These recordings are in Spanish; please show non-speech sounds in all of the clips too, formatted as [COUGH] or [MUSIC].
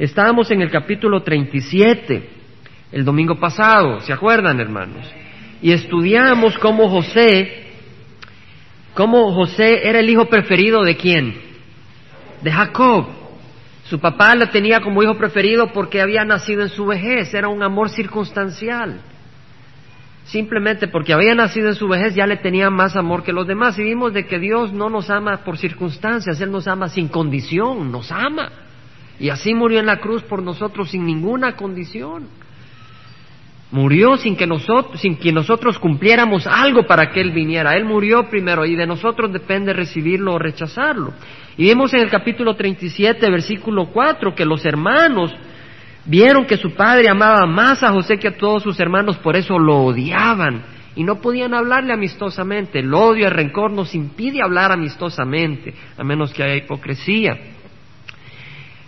Estábamos en el capítulo 37, el domingo pasado, ¿se acuerdan, hermanos? Y estudiamos cómo José, cómo José era el hijo preferido de quién? De Jacob. Su papá lo tenía como hijo preferido porque había nacido en su vejez, era un amor circunstancial. Simplemente porque había nacido en su vejez ya le tenía más amor que los demás. Y vimos de que Dios no nos ama por circunstancias, Él nos ama sin condición, nos ama. Y así murió en la cruz por nosotros sin ninguna condición. Murió sin que nosotros, sin que nosotros cumpliéramos algo para que Él viniera. Él murió primero y de nosotros depende recibirlo o rechazarlo. Y vimos en el capítulo 37, versículo 4, que los hermanos vieron que su padre amaba más a José que a todos sus hermanos, por eso lo odiaban y no podían hablarle amistosamente. El odio, el rencor nos impide hablar amistosamente, a menos que haya hipocresía.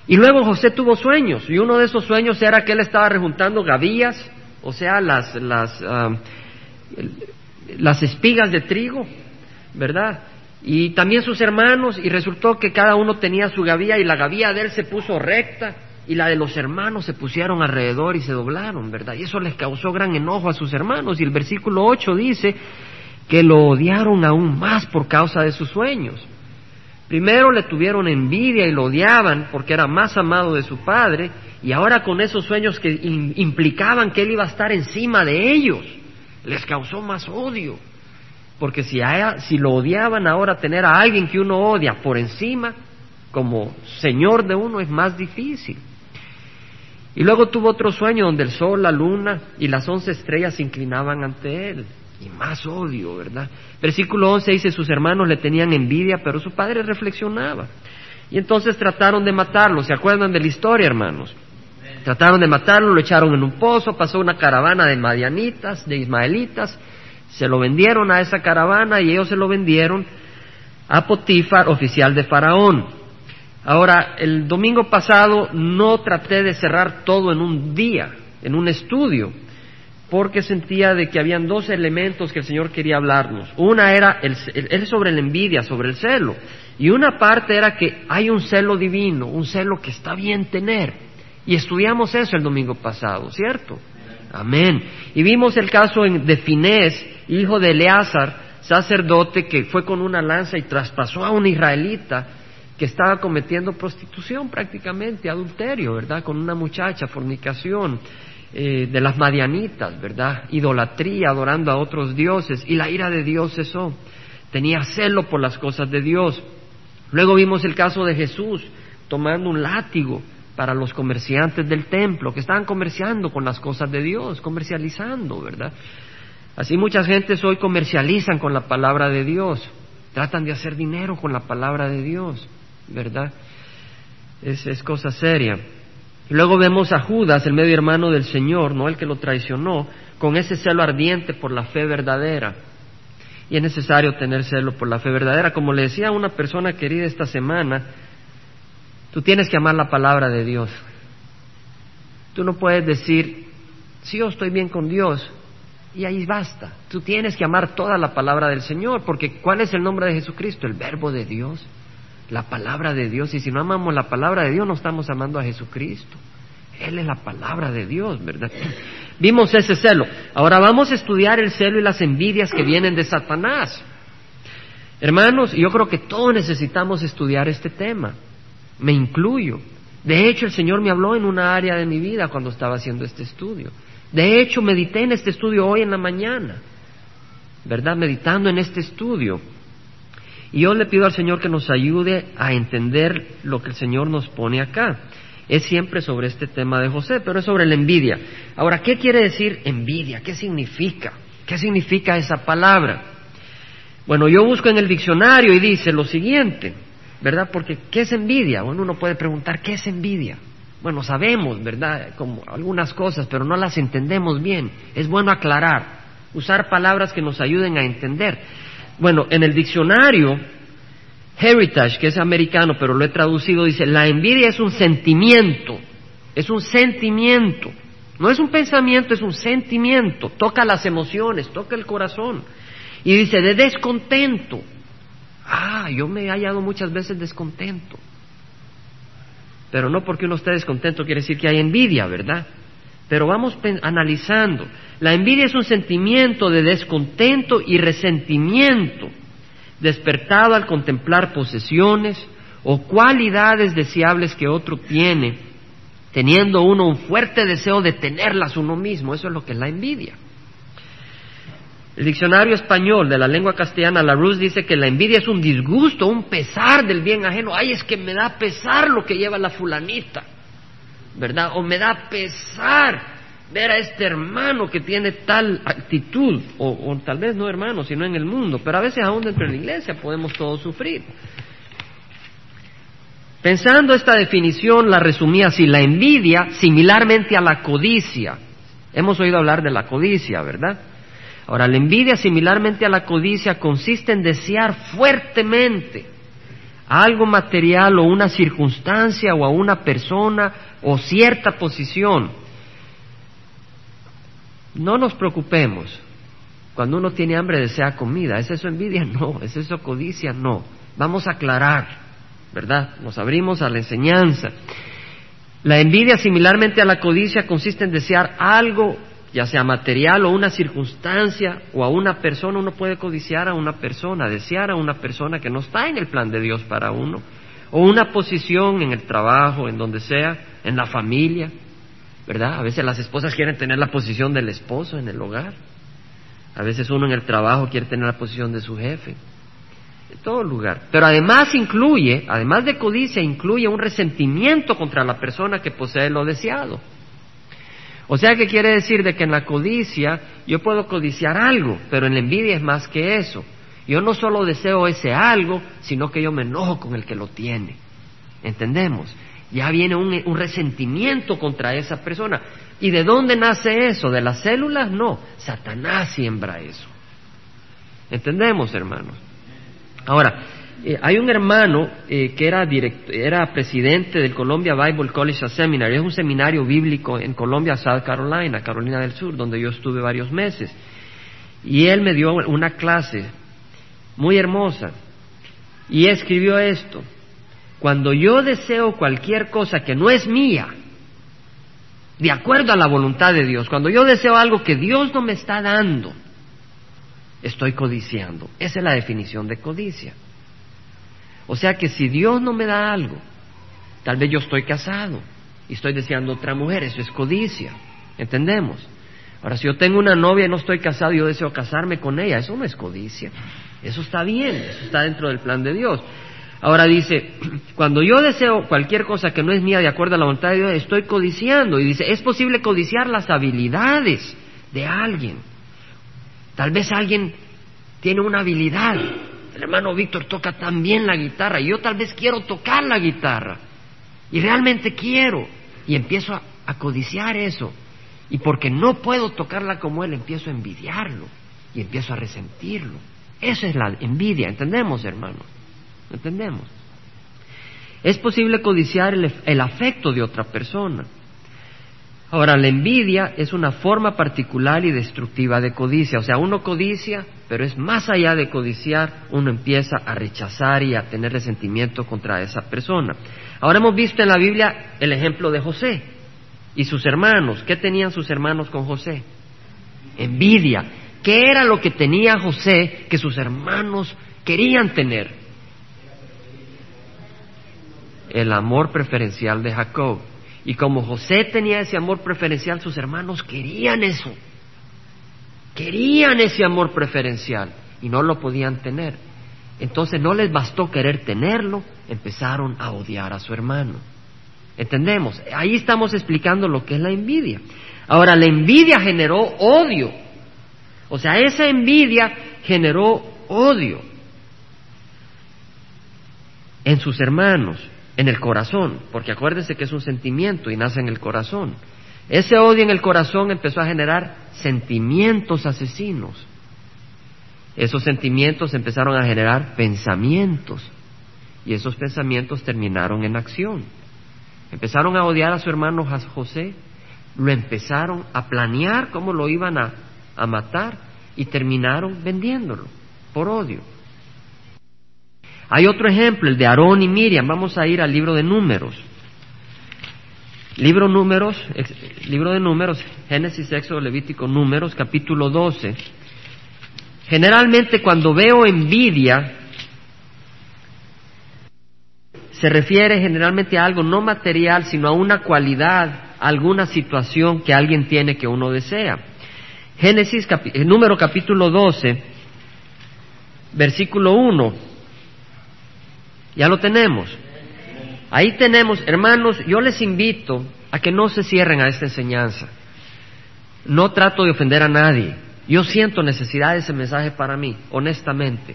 Y luego José tuvo sueños, y uno de esos sueños era que él estaba rejuntando gavillas, o sea, las, las, las espigas de trigo, ¿verdad? Y también sus hermanos, y resultó que cada uno tenía su gavilla, y la gavilla de él se puso recta, y la de los hermanos se pusieron alrededor y se doblaron, ¿verdad? Y eso les causó gran enojo a sus hermanos, y el versículo 8 dice que lo odiaron aún más por causa de sus sueños. Primero le tuvieron envidia y lo odiaban porque era más amado de su padre y ahora con esos sueños que implicaban que él iba a estar encima de ellos, les causó más odio. Porque si, si lo odiaban ahora tener a alguien que uno odia por encima, como señor de uno, es más difícil. Y luego tuvo otro sueño donde el sol, la luna y las once estrellas se inclinaban ante él y más odio, ¿verdad? Versículo 11 dice, sus hermanos le tenían envidia, pero su padre reflexionaba. Y entonces trataron de matarlo, ¿se acuerdan de la historia, hermanos? Trataron de matarlo, lo echaron en un pozo, pasó una caravana de madianitas, de ismaelitas, se lo vendieron a esa caravana y ellos se lo vendieron a Potifar, oficial de Faraón. Ahora, el domingo pasado no traté de cerrar todo en un día, en un estudio, porque sentía de que habían dos elementos que el Señor quería hablarnos. Una era el, sobre la envidia, sobre el celo, y una parte era que hay un celo divino, un celo que está bien tener. Y estudiamos eso el domingo pasado, ¿cierto? Amén. Y vimos el caso de Finés, hijo de Eleazar, sacerdote, que fue con una lanza y traspasó a un israelita que estaba cometiendo prostitución prácticamente, adulterio, ¿verdad? Con una muchacha, fornicación. Eh, de las madianitas, ¿verdad? Idolatría, adorando a otros dioses, y la ira de Dios cesó. Tenía celo por las cosas de Dios. Luego vimos el caso de Jesús tomando un látigo para los comerciantes del templo, que estaban comerciando con las cosas de Dios, comercializando, ¿verdad? Así muchas gentes hoy comercializan con la palabra de Dios, tratan de hacer dinero con la palabra de Dios, ¿verdad? Es, es cosa seria. Y luego vemos a Judas, el medio hermano del Señor, no el que lo traicionó, con ese celo ardiente por la fe verdadera. Y es necesario tener celo por la fe verdadera. Como le decía a una persona querida esta semana, tú tienes que amar la palabra de Dios. Tú no puedes decir, sí, yo estoy bien con Dios, y ahí basta. Tú tienes que amar toda la palabra del Señor, porque ¿cuál es el nombre de Jesucristo? El verbo de Dios la palabra de Dios. Y si no amamos la palabra de Dios, no estamos amando a Jesucristo. Él es la palabra de Dios, ¿verdad? Vimos ese celo. Ahora vamos a estudiar el celo y las envidias que vienen de Satanás. Hermanos, yo creo que todos necesitamos estudiar este tema. Me incluyo. De hecho, el Señor me habló en una área de mi vida cuando estaba haciendo este estudio. De hecho, medité en este estudio hoy en la mañana. ¿Verdad? Meditando en este estudio. Y yo le pido al Señor que nos ayude a entender lo que el Señor nos pone acá. Es siempre sobre este tema de José, pero es sobre la envidia. Ahora, ¿qué quiere decir envidia? ¿Qué significa? ¿Qué significa esa palabra? Bueno, yo busco en el diccionario y dice lo siguiente, ¿verdad? Porque ¿qué es envidia? Bueno, uno puede preguntar, ¿qué es envidia? Bueno, sabemos, ¿verdad? Como algunas cosas, pero no las entendemos bien. Es bueno aclarar, usar palabras que nos ayuden a entender. Bueno, en el diccionario Heritage, que es americano, pero lo he traducido, dice, la envidia es un sentimiento, es un sentimiento, no es un pensamiento, es un sentimiento, toca las emociones, toca el corazón. Y dice, de descontento. Ah, yo me he hallado muchas veces descontento. Pero no porque uno esté descontento quiere decir que hay envidia, ¿verdad? Pero vamos analizando. La envidia es un sentimiento de descontento y resentimiento despertado al contemplar posesiones o cualidades deseables que otro tiene, teniendo uno un fuerte deseo de tenerlas uno mismo. Eso es lo que es la envidia. El diccionario español de la lengua castellana, la Rus, dice que la envidia es un disgusto, un pesar del bien ajeno. Ay, es que me da pesar lo que lleva la fulanita, ¿verdad? O me da pesar ver a este hermano que tiene tal actitud, o, tal vez no hermano, sino en el mundo, pero a veces aún dentro de la iglesia podemos todos sufrir. Pensando esta definición, la resumía así, la envidia similarmente a la codicia. Hemos oído hablar de la codicia, ¿verdad? Ahora, la envidia similarmente a la codicia consiste en desear fuertemente algo material o una circunstancia o a una persona o cierta posición no nos preocupemos. Cuando uno tiene hambre desea comida. ¿Es eso envidia? [LAUGHS] No. ¿Es eso codicia? No. Vamos a aclarar, ¿verdad? Nos abrimos a la enseñanza. La envidia, similarmente a la codicia, consiste en desear algo, ya sea material o una circunstancia o a una persona. Uno puede codiciar a una persona, desear a una persona que no está en el plan de Dios para uno, o una posición en el trabajo, en donde sea, en la familia. ¿Verdad? A veces las esposas quieren tener la posición del esposo en el hogar. A veces uno en el trabajo quiere tener la posición de su jefe. En todo lugar. Pero además incluye, además de codicia, incluye un resentimiento contra la persona que posee lo deseado. O sea que quiere decir de que en la codicia yo puedo codiciar algo, pero en la envidia es más que eso. Yo no solo deseo ese algo, sino que yo me enojo con el que lo tiene. ¿Entendemos? Ya viene un, resentimiento contra esa persona. ¿Y de dónde nace eso? ¿De las células? No, Satanás siembra eso. ¿Entendemos, hermanos? Ahora, eh, hay un hermano eh, que era, presidente del Columbia Bible College Seminary, es un seminario bíblico en Colombia, South Carolina, Carolina del Sur, donde yo estuve varios meses. Y él me dio una clase muy hermosa y escribió esto. Cuando yo deseo cualquier cosa que no es mía, de acuerdo a la voluntad de Dios, cuando yo deseo algo que Dios no me está dando, estoy codiciando. Esa es la definición de codicia. O sea que si Dios no me da algo, tal vez yo estoy casado y estoy deseando otra mujer, eso es codicia. ¿Entendemos? Ahora, si yo tengo una novia y no estoy casado y yo deseo casarme con ella, eso no es codicia. Eso está bien, eso está dentro del plan de Dios. Ahora dice, [CLEARS THROAT] cuando yo deseo cualquier cosa que no es mía de acuerdo a la voluntad de Dios, estoy codiciando. Y dice, es posible codiciar las habilidades de alguien. Tal vez alguien tiene una habilidad. El hermano Víctor toca tan bien la guitarra y yo tal vez quiero tocar la guitarra. Y realmente quiero. Y empiezo a, a codiciar eso. Y porque no puedo tocarla como él, empiezo a envidiarlo. Y empiezo a resentirlo. Esa es la envidia, ¿entendemos, hermano? ¿Entendemos? Es posible codiciar el, afecto de otra persona. Ahora, la envidia es una forma particular y destructiva de codicia. O sea, uno codicia, pero es más allá de codiciar, uno empieza a rechazar y a tener resentimiento contra esa persona. Ahora hemos visto en la Biblia el ejemplo de José y sus hermanos. ¿Qué tenían sus hermanos con José? Envidia. ¿Qué era lo que tenía José que sus hermanos querían tener? El amor preferencial de Jacob. Y como José tenía ese amor preferencial, sus hermanos querían eso. Querían ese amor preferencial y no lo podían tener. Entonces no les bastó querer tenerlo, empezaron a odiar a su hermano. ¿Entendemos? Ahí estamos explicando lo que es la envidia. Ahora, la envidia generó odio. O sea, esa envidia generó odio en sus hermanos en el corazón, porque acuérdense que es un sentimiento y nace en el corazón. Ese odio en el corazón empezó a generar sentimientos asesinos. Esos sentimientos empezaron a generar pensamientos y esos pensamientos terminaron en acción. Empezaron a odiar a su hermano José, lo empezaron a planear cómo lo iban a, a matar y terminaron vendiéndolo por odio. Hay otro ejemplo, el de Aarón y Miriam. Vamos a ir al libro de números. Libro números, libro de números, Génesis, Éxodo, Levítico, números, capítulo 12. Generalmente cuando veo envidia, se refiere generalmente a algo no material, sino a una cualidad, alguna situación que alguien tiene que uno desea. Génesis, eh, número capítulo 12, versículo 1. Ya lo tenemos. Ahí tenemos, hermanos, yo les invito a que no se cierren a esta enseñanza. No trato de ofender a nadie. Yo siento necesidad de ese mensaje para mí, honestamente.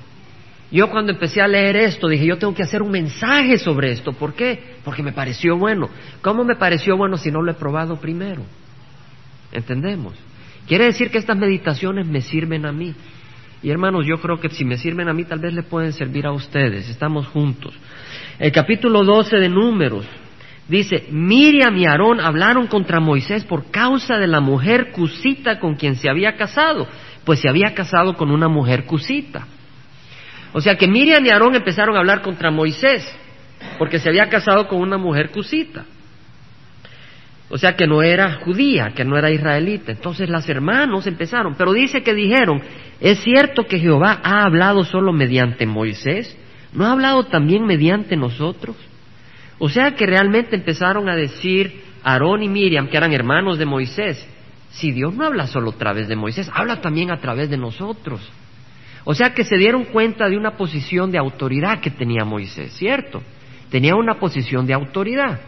Yo cuando empecé a leer esto dije, yo tengo que hacer un mensaje sobre esto. ¿Por qué? Porque me pareció bueno. ¿Cómo me pareció bueno si no lo he probado primero? ¿Entendemos? Quiere decir que estas meditaciones me sirven a mí. Y hermanos, yo creo que si me sirven a mí, tal vez le pueden servir a ustedes. Estamos juntos. El capítulo 12 de Números dice, Miriam y Aarón hablaron contra Moisés por causa de la mujer cusita con quien se había casado, pues se había casado con una mujer cusita. O sea que Miriam y Aarón empezaron a hablar contra Moisés, porque se había casado con una mujer cusita. O sea que no era judía, que no era israelita. Entonces las hermanos empezaron, pero dice que dijeron, ¿es cierto que Jehová ha hablado solo mediante Moisés? ¿No ha hablado también mediante nosotros? O sea que realmente empezaron a decir Aarón y Miriam, que eran hermanos de Moisés, si Dios no habla solo a través de Moisés, habla también a través de nosotros. O sea que se dieron cuenta de una posición de autoridad que tenía Moisés, ¿cierto? Tenía una posición de autoridad.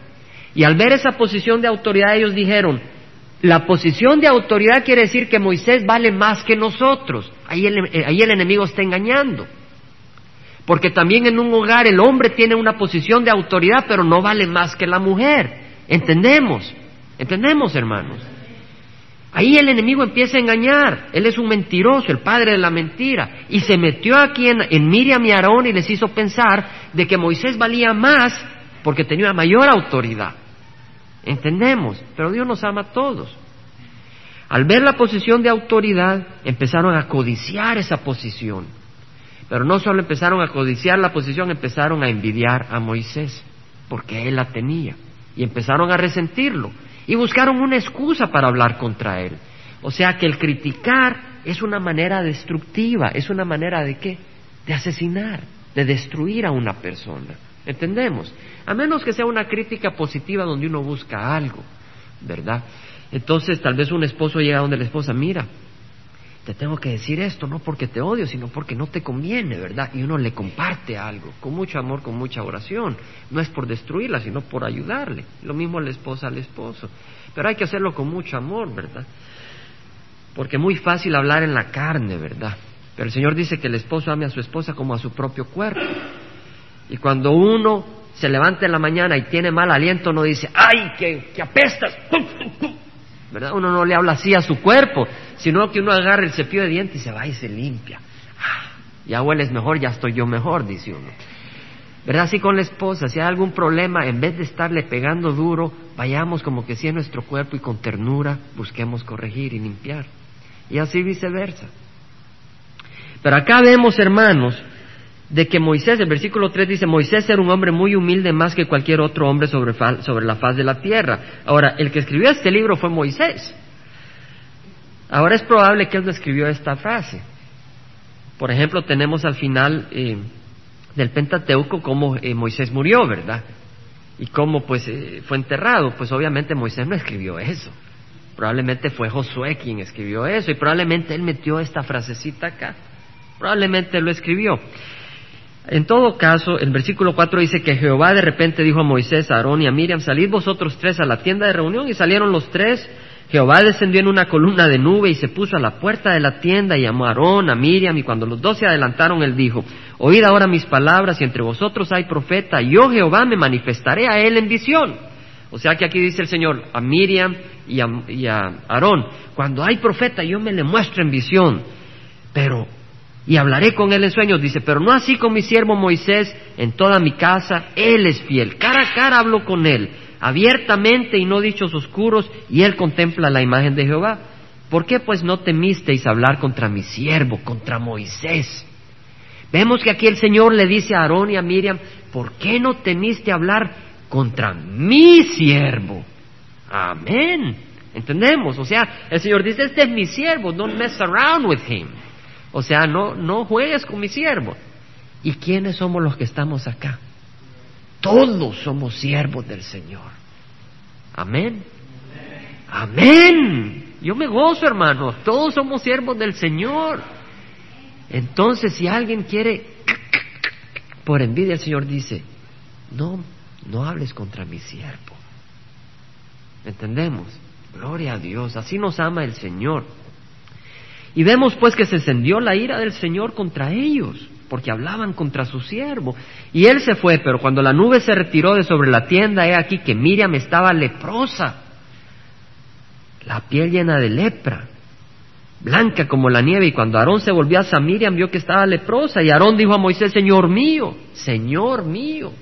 Y al ver esa posición de autoridad ellos dijeron, la posición de autoridad quiere decir que Moisés vale más que nosotros. Ahí el, eh, ahí el enemigo está engañando. Porque también en un hogar el hombre tiene una posición de autoridad, pero no vale más que la mujer. ¿Entendemos? ¿Entendemos, hermanos? Ahí el enemigo empieza a engañar. Él es un mentiroso, el padre de la mentira. Y se metió aquí en, en Miriam y Aarón y les hizo pensar de que Moisés valía más porque tenía mayor autoridad. ¿Entendemos? Pero Dios nos ama a todos. Al ver la posición de autoridad, empezaron a codiciar esa posición. Pero no solo empezaron a codiciar la posición, empezaron a envidiar a Moisés, porque él la tenía. Y empezaron a resentirlo. Y buscaron una excusa para hablar contra él. O sea que el criticar es una manera destructiva, es una manera de qué? De asesinar, de destruir a una persona. ¿Entendemos? A menos que sea una crítica positiva donde uno busca algo, ¿verdad? Entonces tal vez un esposo llega donde la esposa, mira, te tengo que decir esto, no porque te odio, sino porque no te conviene, ¿verdad? Y uno le comparte algo, con mucho amor, con mucha oración. No es por destruirla, sino por ayudarle. Lo mismo la esposa al esposo. Pero hay que hacerlo con mucho amor, ¿verdad? Porque es muy fácil hablar en la carne, ¿verdad? Pero el Señor dice que el esposo ame a su esposa como a su propio cuerpo. Y cuando uno se levanta en la mañana y tiene mal aliento, no dice, ¡ay, que, que apestas! ¿verdad? Uno no le habla así a su cuerpo, sino que uno agarra el cepillo de dientes y se va y se limpia. Ah, ya hueles mejor, ya estoy yo mejor, dice uno. ¿Verdad? Así con la esposa, si hay algún problema, en vez de estarle pegando duro, vayamos como que si es nuestro cuerpo y con ternura busquemos corregir y limpiar. Y así viceversa. Pero acá vemos, hermanos, de que Moisés, el versículo 3 dice, Moisés era un hombre muy humilde más que cualquier otro hombre sobre, la faz de la tierra. Ahora, el que escribió este libro fue Moisés. Ahora es probable que él no escribió esta frase. Por ejemplo, tenemos al final eh, del Pentateuco cómo eh, Moisés murió, ¿verdad? Y cómo pues eh, fue enterrado. Pues obviamente Moisés no escribió eso. Probablemente fue Josué quien escribió eso y probablemente él metió esta frasecita acá. Probablemente lo escribió. En todo caso, el versículo 4 dice que Jehová de repente dijo a Moisés, a Aarón y a Miriam, salid vosotros tres a la tienda de reunión y salieron los tres. Jehová descendió en una columna de nube y se puso a la puerta de la tienda y llamó a Aarón, a Miriam y cuando los dos se adelantaron, él dijo, oíd ahora mis palabras y entre vosotros hay profeta, yo Jehová me manifestaré a él en visión. O sea que aquí dice el Señor a Miriam y a, y a Aarón, cuando hay profeta yo me le muestro en visión, pero y hablaré con él en sueños. Dice, pero no así con mi siervo Moisés, en toda mi casa, él es fiel. Cara a cara hablo con él, abiertamente y no dichos oscuros, y él contempla la imagen de Jehová. ¿Por qué pues no temisteis hablar contra mi siervo, contra Moisés? Vemos que aquí el Señor le dice a Aarón y a Miriam, ¿por qué no temiste hablar contra mi siervo? Amén. ¿Entendemos? O sea, el Señor dice, este es mi siervo, don't mess around with him. O sea, no, no juegues con mi siervo. ¿Y quiénes somos los que estamos acá? Todos somos siervos del Señor. Amén. Amén. Yo me gozo, hermano. Todos somos siervos del Señor. Entonces, si alguien quiere, por envidia, el Señor dice, no, no hables contra mi siervo. ¿Entendemos? Gloria a Dios. Así nos ama el Señor. Y vemos pues que se encendió la ira del Señor contra ellos, porque hablaban contra su siervo. Y él se fue, pero cuando la nube se retiró de sobre la tienda, he aquí que Miriam estaba leprosa, la piel llena de lepra, blanca como la nieve. Y cuando Aarón se volvió a Miriam, vio que estaba leprosa. Y Aarón dijo a Moisés, Señor mío, Señor mío,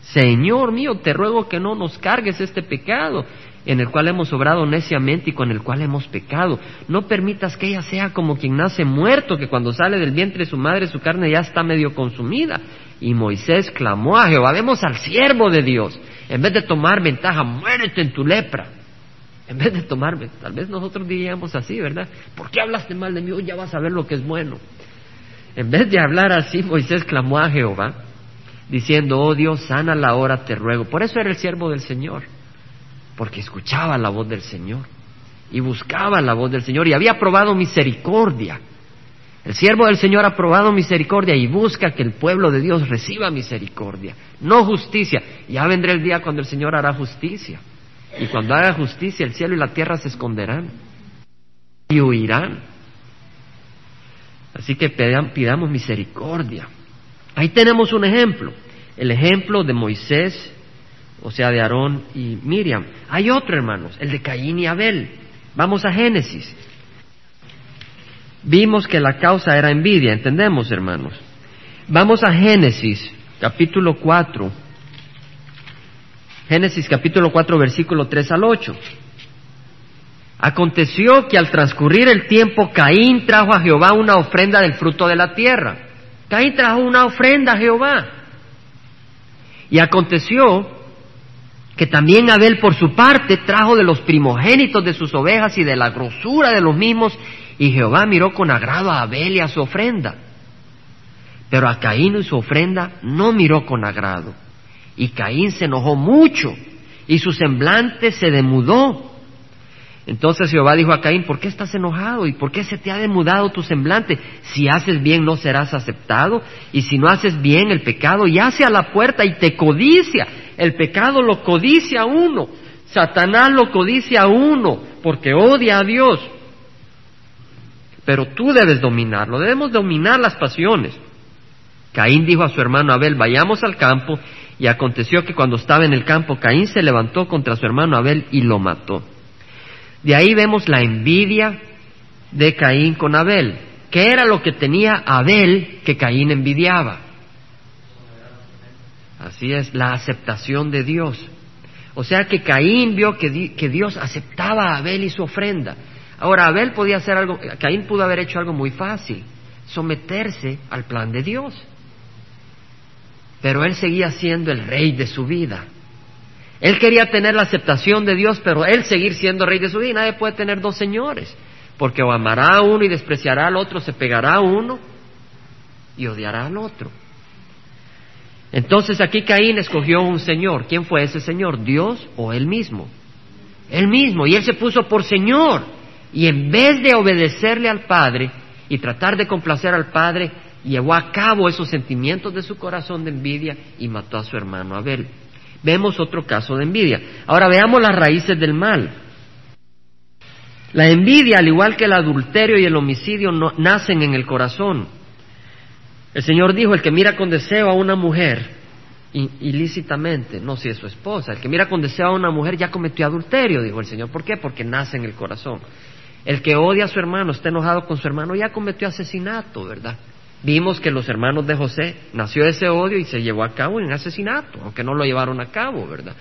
Señor mío, te ruego que no nos cargues este pecado en el cual hemos obrado neciamente y con el cual hemos pecado. No permitas que ella sea como quien nace muerto, que cuando sale del vientre de su madre su carne ya está medio consumida. Y Moisés clamó a Jehová, vemos al siervo de Dios, en vez de tomar ventaja, muérete en tu lepra. En vez de tomar, tal vez nosotros diríamos así, ¿verdad? ¿Por qué hablaste mal de mí? ya vas a ver lo que es bueno. En vez de hablar así, Moisés clamó a Jehová, diciendo, oh Dios, sana la hora, te ruego. Por eso era el siervo del Señor porque escuchaba la voz del Señor y buscaba la voz del Señor y había probado misericordia. El siervo del Señor ha probado misericordia y busca que el pueblo de Dios reciba misericordia, no justicia. Ya vendrá el día cuando el Señor hará justicia. Y cuando haga justicia, el cielo y la tierra se esconderán y huirán. Así que pidamos misericordia. Ahí tenemos un ejemplo, el ejemplo de Moisés o sea, de Aarón y Miriam. Hay otro, hermanos, el de Caín y Abel. Vamos a Génesis. Vimos que la causa era envidia, entendemos, hermanos. Vamos a Génesis, capítulo 4. Génesis capítulo 4, versículo 3 al 8. Aconteció que al transcurrir el tiempo, Caín trajo a Jehová una ofrenda del fruto de la tierra. Caín trajo una ofrenda a Jehová. Y aconteció que también Abel por su parte trajo de los primogénitos de sus ovejas y de la grosura de los mismos, y Jehová miró con agrado a Abel y a su ofrenda. Pero a Caín y su ofrenda no miró con agrado. Y Caín se enojó mucho y su semblante se demudó. Entonces Jehová dijo a Caín, ¿por qué estás enojado? ¿Y por qué se te ha demudado tu semblante? Si haces bien no serás aceptado, y si no haces bien el pecado yace a la puerta y te codicia. El pecado lo codicia a uno, Satanás lo codicia a uno, porque odia a Dios. Pero tú debes dominarlo, debemos dominar las pasiones. Caín dijo a su hermano Abel, vayamos al campo, y aconteció que cuando estaba en el campo, Caín se levantó contra su hermano Abel y lo mató. De ahí vemos la envidia de Caín con Abel. ¿Qué era lo que tenía Abel que Caín envidiaba? Así es, la aceptación de Dios. O sea que Caín vio que, Dios aceptaba a Abel y su ofrenda. Ahora, Abel podía hacer algo, Caín pudo haber hecho algo muy fácil, someterse al plan de Dios. Pero él seguía siendo el rey de su vida. Él quería tener la aceptación de Dios, pero él seguir siendo rey de su vida. Nadie puede tener dos señores, porque o amará a uno y despreciará al otro, se pegará a uno y odiará al otro. Entonces aquí Caín escogió un señor. ¿Quién fue ese señor? ¿Dios o él mismo? Él mismo. Y él se puso por señor. Y en vez de obedecerle al Padre y tratar de complacer al Padre, llevó a cabo esos sentimientos de su corazón de envidia y mató a su hermano Abel vemos otro caso de envidia. Ahora veamos las raíces del mal. La envidia, al igual que el adulterio y el homicidio, nacen en el corazón. El Señor dijo, el que mira con deseo a una mujer ilícitamente, no si es su esposa, el que mira con deseo a una mujer ya cometió adulterio, dijo el Señor. ¿Por qué? Porque nace en el corazón. El que odia a su hermano, está enojado con su hermano, ya cometió asesinato, ¿verdad? Vimos que los hermanos de José nació ese odio y se llevó a cabo en asesinato, aunque no lo llevaron a cabo, ¿verdad?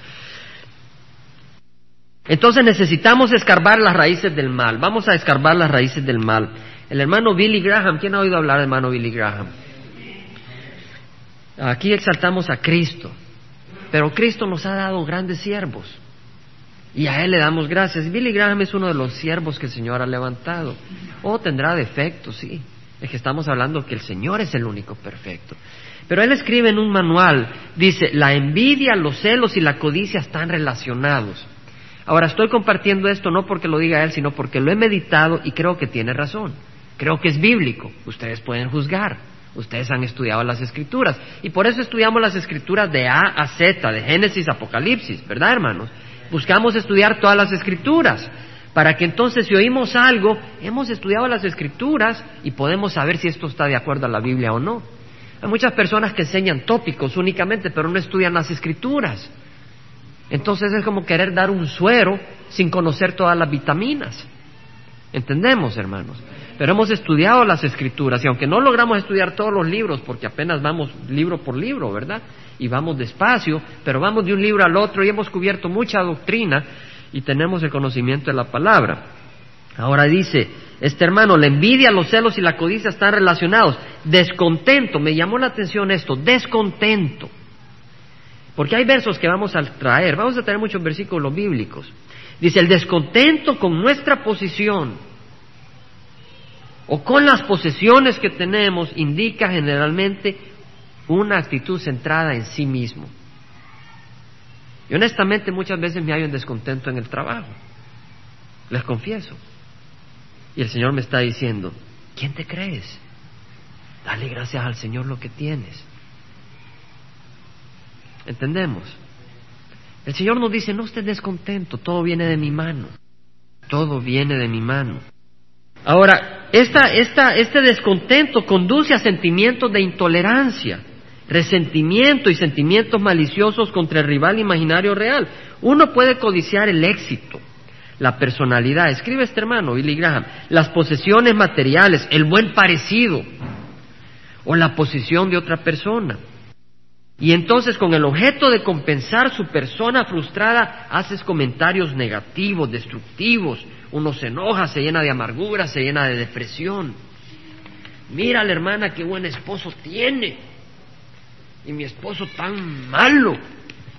Entonces necesitamos escarbar las raíces del mal. Vamos a escarbar las raíces del mal. El hermano Billy Graham, ¿quién ha oído hablar del hermano Billy Graham? Aquí exaltamos a Cristo, pero Cristo nos ha dado grandes siervos. Y a Él le damos gracias. Billy Graham es uno de los siervos que el Señor ha levantado. O tendrá defectos, sí. Es que estamos hablando que el Señor es el único perfecto. Pero él escribe en un manual, dice, la envidia, los celos y la codicia están relacionados. Ahora estoy compartiendo esto no porque lo diga él, sino porque lo he meditado y creo que tiene razón. Creo que es bíblico. Ustedes pueden juzgar. Ustedes han estudiado las escrituras. Y por eso estudiamos las escrituras de A a Z, de Génesis, Apocalipsis, ¿verdad, hermanos? Buscamos estudiar todas las escrituras. Para que entonces si oímos algo, hemos estudiado las escrituras y podemos saber si esto está de acuerdo a la Biblia o no. Hay muchas personas que enseñan tópicos únicamente, pero no estudian las escrituras. Entonces es como querer dar un suero sin conocer todas las vitaminas. ¿Entendemos, hermanos? Pero hemos estudiado las escrituras y aunque no logramos estudiar todos los libros, porque apenas vamos libro por libro, ¿verdad? Y vamos despacio, pero vamos de un libro al otro y hemos cubierto mucha doctrina y tenemos el conocimiento de la palabra. Ahora dice, este hermano, la envidia, los celos y la codicia están relacionados. Descontento, me llamó la atención esto, descontento. Porque hay versos que vamos a traer, vamos a traer muchos versículos bíblicos. Dice, el descontento con nuestra posición o con las posesiones que tenemos indica generalmente una actitud centrada en sí mismo. Y honestamente muchas veces me hallo en descontento en el trabajo, les confieso. Y el Señor me está diciendo, ¿quién te crees? Dale gracias al Señor lo que tienes. ¿Entendemos? El Señor nos dice, no estés descontento, todo viene de mi mano. Todo viene de mi mano. Ahora, esta, esta, este descontento conduce a sentimientos de intolerancia, resentimiento y sentimientos maliciosos contra el rival imaginario real. Uno puede codiciar el éxito, la personalidad, escribe este hermano Billy Graham, las posesiones materiales, el buen parecido o la posición de otra persona. Y entonces con el objeto de compensar su persona frustrada, haces comentarios negativos, destructivos, uno se enoja, se llena de amargura, se llena de depresión. Mira la hermana qué buen esposo tiene. Y mi esposo tan malo.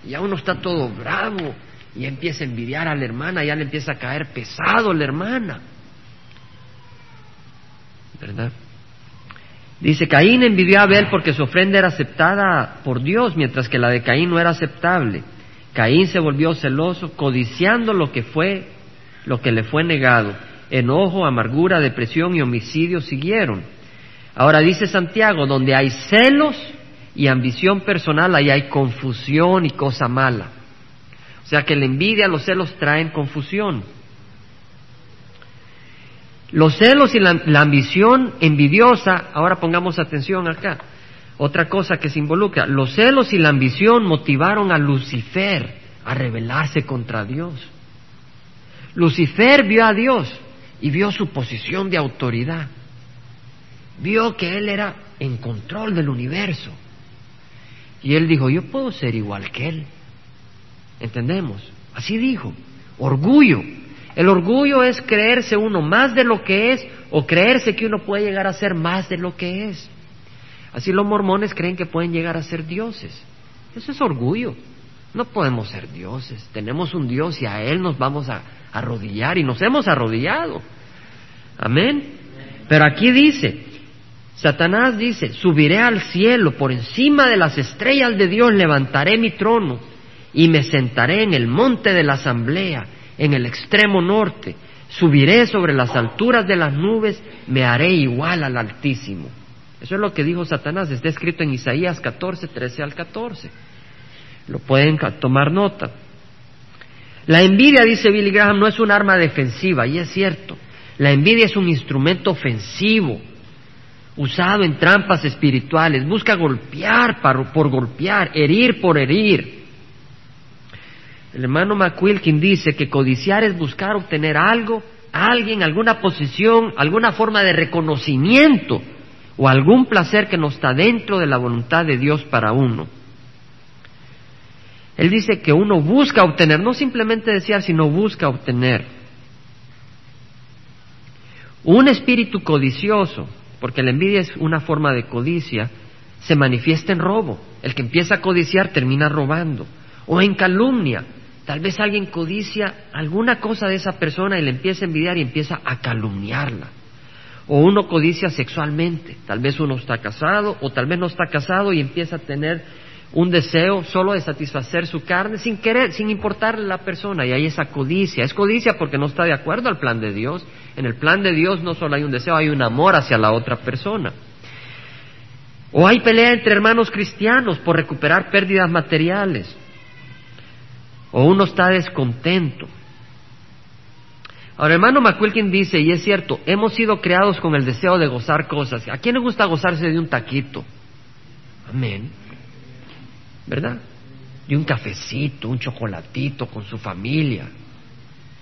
Y ya uno está todo bravo. Y empieza a envidiar a la hermana, ya le empieza a caer pesado la hermana. ¿Verdad? Dice, Caín envidió a Abel porque su ofrenda era aceptada por Dios, mientras que la de Caín no era aceptable. Caín se volvió celoso, codiciando lo que fue, lo que le fue negado. Enojo, amargura, depresión y homicidio siguieron. Ahora dice Santiago, donde hay celos y ambición personal, ahí hay confusión y cosa mala. O sea que la envidia, los celos traen confusión. Los celos y la, ambición envidiosa, ahora pongamos atención acá, otra cosa que se involucra, los celos y la ambición motivaron a Lucifer a rebelarse contra Dios. Lucifer vio a Dios y vio su posición de autoridad. Vio que él era en control del universo. Y él dijo, yo puedo ser igual que él. ¿Entendemos? Así dijo. Orgullo. El orgullo es creerse uno más de lo que es o creerse que uno puede llegar a ser más de lo que es. Así los mormones creen que pueden llegar a ser dioses. Eso es orgullo. No podemos ser dioses. Tenemos un Dios y a Él nos vamos a arrodillar y nos hemos arrodillado. Amén. Pero aquí dice, Satanás dice, subiré al cielo, por encima de las estrellas de Dios levantaré mi trono y me sentaré en el monte de la asamblea, en el extremo norte, subiré sobre las alturas de las nubes, me haré igual al Altísimo. Eso es lo que dijo Satanás, está escrito en Isaías 14, 13 al 14. Lo pueden tomar nota. La envidia, dice Billy Graham, no es un arma defensiva, y es cierto. La envidia es un instrumento ofensivo, usado en trampas espirituales. Busca golpear por golpear, herir por herir. El hermano McQuilkin dice que codiciar es buscar obtener algo, alguien, alguna posición, alguna forma de reconocimiento o algún placer que no está dentro de la voluntad de Dios para uno. Él dice que uno busca obtener, no simplemente desear, sino busca obtener. Un espíritu codicioso, porque la envidia es una forma de codicia, se manifiesta en robo. El que empieza a codiciar termina robando. O en calumnia, Tal vez alguien codicia alguna cosa de esa persona y le empieza a envidiar y empieza a calumniarla. O uno codicia sexualmente. Tal vez uno está casado o tal vez no está casado y empieza a tener un deseo solo de satisfacer su carne sin querer, sin importarle la persona. Y hay esa codicia. Es codicia porque no está de acuerdo al plan de Dios. En el plan de Dios no solo hay un deseo, hay un amor hacia la otra persona. O hay pelea entre hermanos cristianos por recuperar pérdidas materiales o uno está descontento. Ahora, hermano McQuilkin dice, y es cierto, hemos sido creados con el deseo de gozar cosas. ¿A quién le gusta gozarse de un taquito? Amén. ¿Verdad? De un cafecito, un chocolatito con su familia.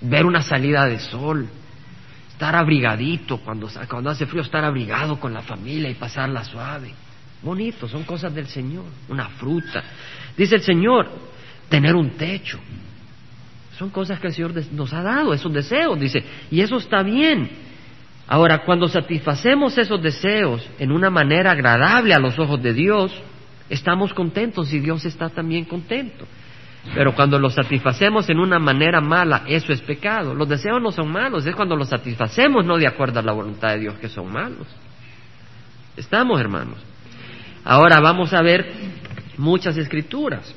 Ver una salida de sol. Estar abrigadito cuando, cuando hace frío, estar abrigado con la familia y pasarla suave. Bonito, son cosas del Señor. Una fruta. Dice el Señor, tener un techo. Son cosas que el Señor nos ha dado, esos deseos, dice, y eso está bien. Ahora, cuando satisfacemos esos deseos en una manera agradable a los ojos de Dios, estamos contentos y Dios está también contento. Pero cuando los satisfacemos en una manera mala, eso es pecado. Los deseos no son malos, es cuando los satisfacemos no de acuerdo a la voluntad de Dios que son malos. Estamos, hermanos. Ahora vamos a ver muchas escrituras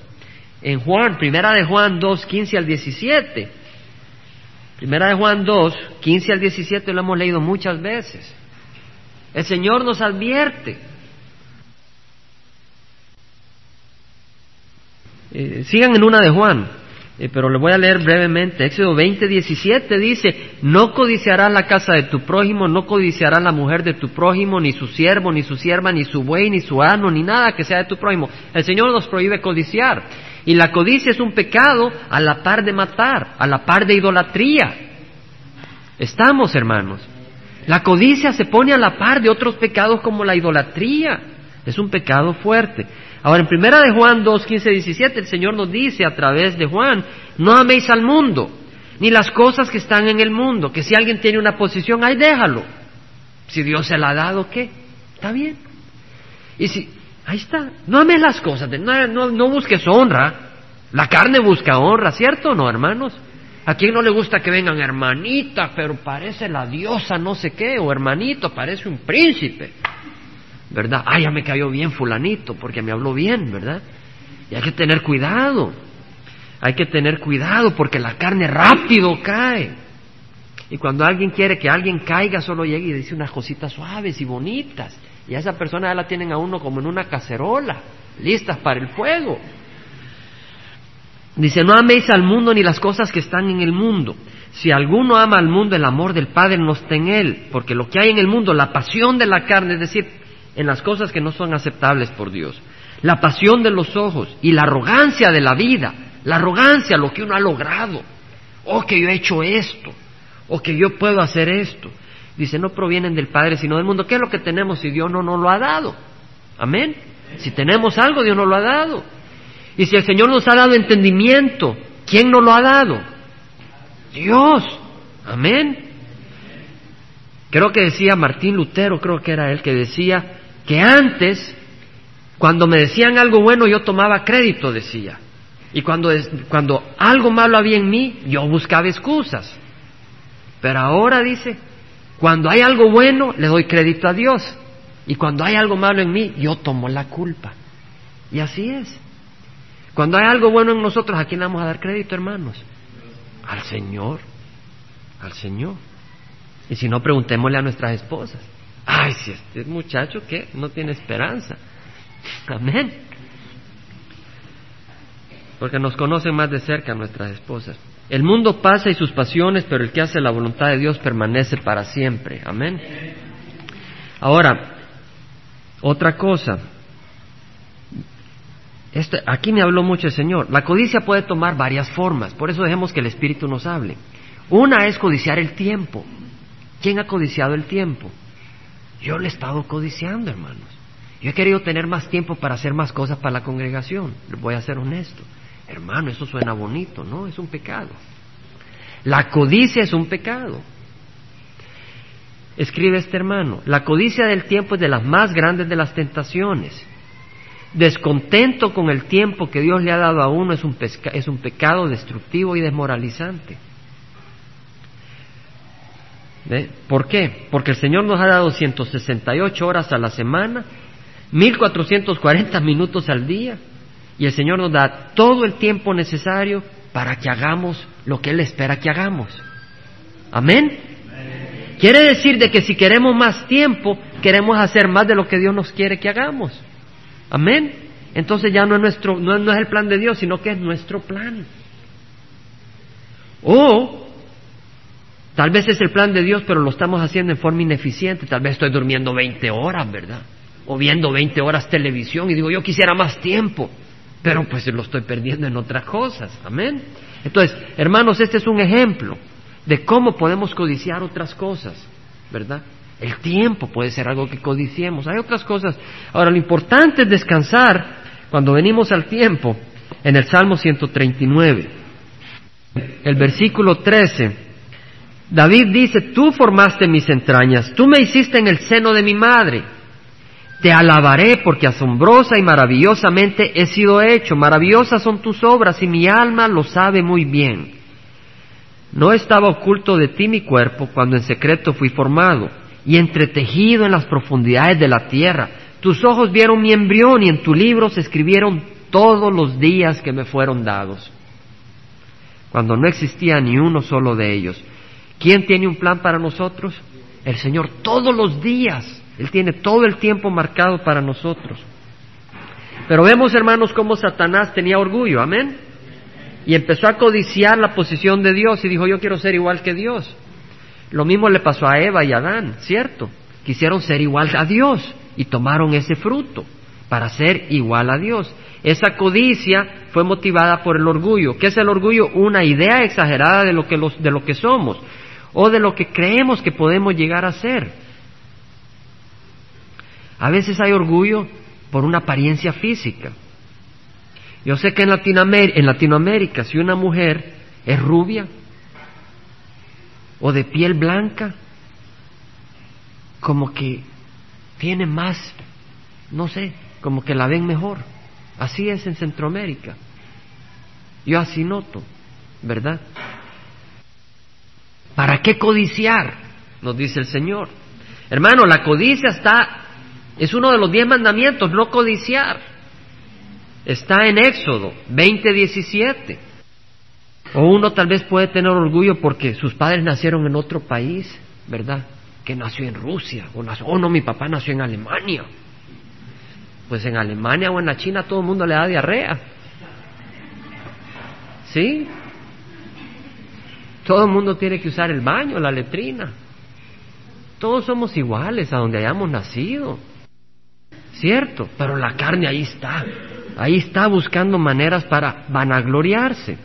en Juan, primera de Juan 2, 15 al 17. Primera de Juan 2, 15 al 17 lo hemos leído muchas veces. El Señor nos advierte. Eh, sigan en una de Juan, eh, pero le voy a leer brevemente. Éxodo 20, 17 dice, no codiciarás la casa de tu prójimo, no codiciarás la mujer de tu prójimo, ni su siervo, ni su sierva, ni su buey, ni su asno, ni nada que sea de tu prójimo. El Señor nos prohíbe codiciar. Y la codicia es un pecado a la par de matar, a la par de idolatría. Estamos, hermanos. La codicia se pone a la par de otros pecados como la idolatría. Es un pecado fuerte. Ahora, en primera de Juan 2, 15, 17, el Señor nos dice a través de Juan, no améis al mundo, ni las cosas que están en el mundo, que si alguien tiene una posición, ahí déjalo. Si Dios se la ha dado, ¿qué? Está bien. Y si, Ahí está. No ames las cosas, no, no, busques honra. La carne busca honra, ¿cierto o no, hermanos? ¿A quién no le gusta que vengan hermanita, pero parece la diosa no sé qué, o hermanito, parece un príncipe? ¿Verdad? Ay, ya me cayó bien fulanito, porque me habló bien, ¿verdad? Y hay que tener cuidado. Hay que tener cuidado porque la carne rápido cae. Y cuando alguien quiere que alguien caiga, solo llegue y dice unas cositas suaves y bonitas. Y a esa persona ya la tienen a uno como en una cacerola, listas para el fuego. Dice, no améis al mundo ni las cosas que están en el mundo. Si alguno ama al mundo, el amor del Padre no está en él, porque lo que hay en el mundo, la pasión de la carne, es decir, en las cosas que no son aceptables por Dios, la pasión de los ojos y la arrogancia de la vida, la arrogancia, lo que uno ha logrado, o oh, que yo he hecho esto, o que yo puedo hacer esto, Dice, no provienen del Padre, sino del mundo. ¿Qué es lo que tenemos si Dios no nos lo ha dado? Amén. Si tenemos algo, Dios nos lo ha dado. Y si el Señor nos ha dado entendimiento, ¿quién nos lo ha dado? Dios. Amén. Creo que decía Martín Lutero, creo que era él, que decía que antes, cuando me decían algo bueno, yo tomaba crédito, decía. Y cuando, cuando algo malo había en mí, yo buscaba excusas. Pero ahora dice, cuando hay algo bueno, le doy crédito a Dios. Y cuando hay algo malo en mí, yo tomo la culpa. Y así es. Cuando hay algo bueno en nosotros, ¿a quién vamos a dar crédito, hermanos? Al Señor. Al Señor. Y si no, preguntémosle a nuestras esposas. Ay, si este muchacho que no tiene esperanza. Amén. Porque nos conocen más de cerca nuestras esposas. El mundo pasa y sus pasiones, pero el que hace la voluntad de Dios permanece para siempre. Amén. Ahora, otra cosa. Este, aquí me habló mucho el Señor. La codicia puede tomar varias formas, por eso dejemos que el Espíritu nos hable. Una es codiciar el tiempo. ¿Quién ha codiciado el tiempo? Yo le he estado codiciando, hermanos. Yo he querido tener más tiempo para hacer más cosas para la congregación. Voy a ser honesto. Hermano, eso suena bonito, ¿no? Es un pecado. La codicia es un pecado. Escribe este hermano, la codicia del tiempo es de las más grandes de las tentaciones. descontento con el tiempo que Dios le ha dado a uno es un, es un pecado destructivo y desmoralizante. ¿Por qué? Porque el Señor nos ha dado 168 horas a la semana, 1440 minutos al día, y el Señor nos da todo el tiempo necesario para que hagamos lo que Él espera que hagamos. Amén. Quiere decir de que si queremos más tiempo, queremos hacer más de lo que Dios nos quiere que hagamos. Amén. Entonces ya no es nuestro, no, no es el plan de Dios, sino que es nuestro plan. O Tal vez es el plan de Dios, pero lo estamos haciendo en forma ineficiente. Tal vez estoy durmiendo 20 horas, ¿verdad? O viendo 20 horas televisión y digo, yo quisiera más tiempo, pero pues lo estoy perdiendo en otras cosas. Amén. Entonces, hermanos, este es un ejemplo de cómo podemos codiciar otras cosas, ¿verdad? El tiempo puede ser algo que codiciemos. Hay otras cosas. Ahora, lo importante es descansar cuando venimos al tiempo en el Salmo 139. El versículo 13 David dice, tú formaste mis entrañas, tú me hiciste en el seno de mi madre. Te alabaré porque asombrosa y maravillosamente he sido hecho. Maravillosas son tus obras y mi alma lo sabe muy bien. No estaba oculto de ti mi cuerpo cuando en secreto fui formado y entretejido en las profundidades de la tierra. Tus ojos vieron mi embrión y en tu libro se escribieron todos los días que me fueron dados, cuando no existía ni uno solo de ellos. ¿Quién tiene un plan para nosotros? El Señor todos los días. Él tiene todo el tiempo marcado para nosotros. Pero vemos, hermanos, cómo Satanás tenía orgullo, amén. Y empezó a codiciar la posición de Dios y dijo, yo quiero ser igual que Dios. Lo mismo le pasó a Eva y a Adán, ¿cierto? Quisieron ser igual a Dios y tomaron ese fruto para ser igual a Dios. Esa codicia fue motivada por el orgullo. ¿Qué es el orgullo? Una idea exagerada de lo que, de lo que somos o de lo que creemos que podemos llegar a ser. A veces hay orgullo por una apariencia física. Yo sé que en Latinoamérica, si una mujer es rubia o de piel blanca, como que tiene más, no sé, como que la ven mejor. Así es en Centroamérica. Yo así noto, ¿verdad? ¿Para qué codiciar? Nos dice el Señor. Hermano, la codicia está, es uno de los diez mandamientos, no codiciar. Está en Éxodo 20:17. O uno tal vez puede tener orgullo porque sus padres nacieron en otro país, ¿verdad? Que nació en Rusia, o, nació, oh no, mi papá nació en Alemania. Pues en Alemania o en la China todo el mundo le da diarrea. ¿Sí? Todo el mundo tiene que usar el baño, la letrina. Todos somos iguales a donde hayamos nacido. ¿Cierto? Pero la carne ahí está. Ahí está buscando maneras para vanagloriarse.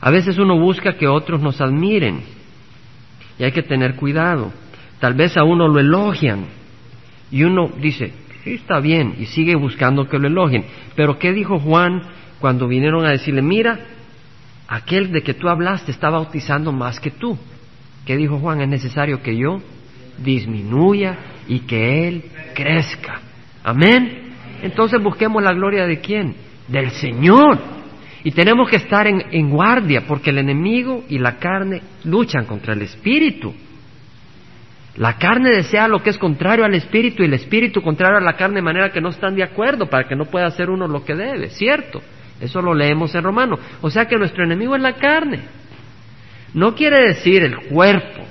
A veces uno busca que otros nos admiren y hay que tener cuidado. Tal vez a uno lo elogian y uno dice, sí, está bien, y sigue buscando que lo elogien. Pero ¿qué dijo Juan cuando vinieron a decirle, mira, aquel de que tú hablaste está bautizando más que tú. ¿Qué dijo Juan? Es necesario que yo disminuya y que Él crezca. Amén. Entonces busquemos la gloria de quién? Del Señor. Y tenemos que estar en, en, guardia porque el enemigo y la carne luchan contra el espíritu. La carne desea lo que es contrario al espíritu y el espíritu contrario a la carne de manera que no están de acuerdo para que no pueda hacer uno lo que debe, ¿cierto? Eso lo leemos en Romano. O sea que nuestro enemigo es la carne. No quiere decir el cuerpo,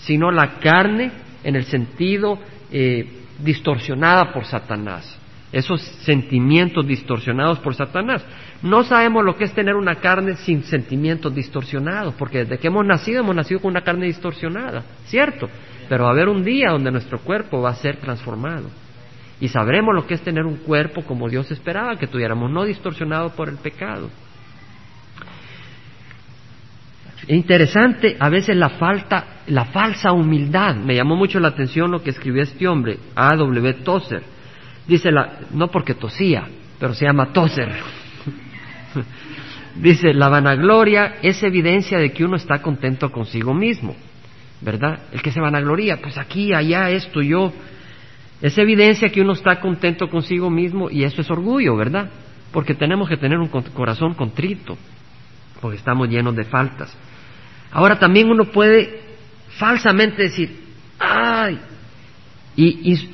sino la carne en el sentido eh, distorsionada por Satanás. Esos sentimientos distorsionados por Satanás. No sabemos lo que es tener una carne sin sentimientos distorsionados, porque desde que hemos nacido hemos nacido con una carne distorsionada, ¿cierto? Pero va a haber un día donde nuestro cuerpo va a ser transformado y sabremos lo que es tener un cuerpo como Dios esperaba que tuviéramos, no distorsionado por el pecado. Interesante a veces la falta, la falsa humildad. Me llamó mucho la atención lo que escribió este hombre, A. W. Tozer. Dice la, no porque tosía, pero se llama Tozer. [LAUGHS] Dice, la vanagloria es evidencia de que uno está contento consigo mismo, ¿verdad? El que se vanagloria, pues aquí, allá, esto, yo, Es evidencia que uno está contento consigo mismo y eso es orgullo, ¿verdad? Porque tenemos que tener un corazón contrito, porque estamos llenos de faltas. Ahora también uno puede falsamente decir, ay, y,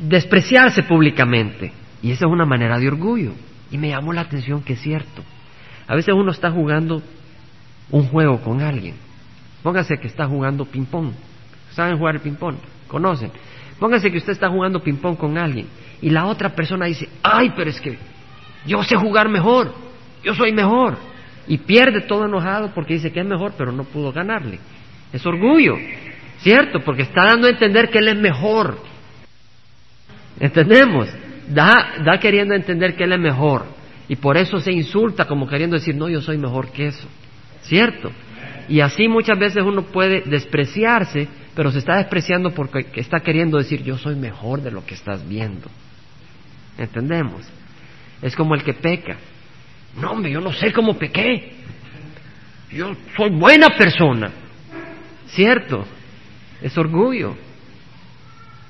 despreciarse públicamente. Y esa es una manera de orgullo. Y me llamó la atención que es cierto. A veces uno está jugando un juego con alguien. Póngase que está jugando ping-pong. ¿Saben jugar el ping-pong? ¿Conocen? Póngase que usted está jugando ping-pong con alguien y la otra persona dice, ay, pero es que yo sé jugar mejor, yo soy mejor. Y pierde todo enojado porque dice que es mejor, pero no pudo ganarle. Es orgullo, ¿cierto? Porque está dando a entender que él es mejor. ¿Entendemos? Da, da queriendo entender que él es mejor. Y por eso se insulta como queriendo decir, no, yo soy mejor que eso. ¿Cierto? Y así muchas veces uno puede despreciarse, pero se está despreciando porque está queriendo decir, yo soy mejor de lo que estás viendo. ¿Entendemos? Es como el que peca. No, hombre, yo no sé cómo pequé. Yo soy buena persona. ¿Cierto? Es orgullo.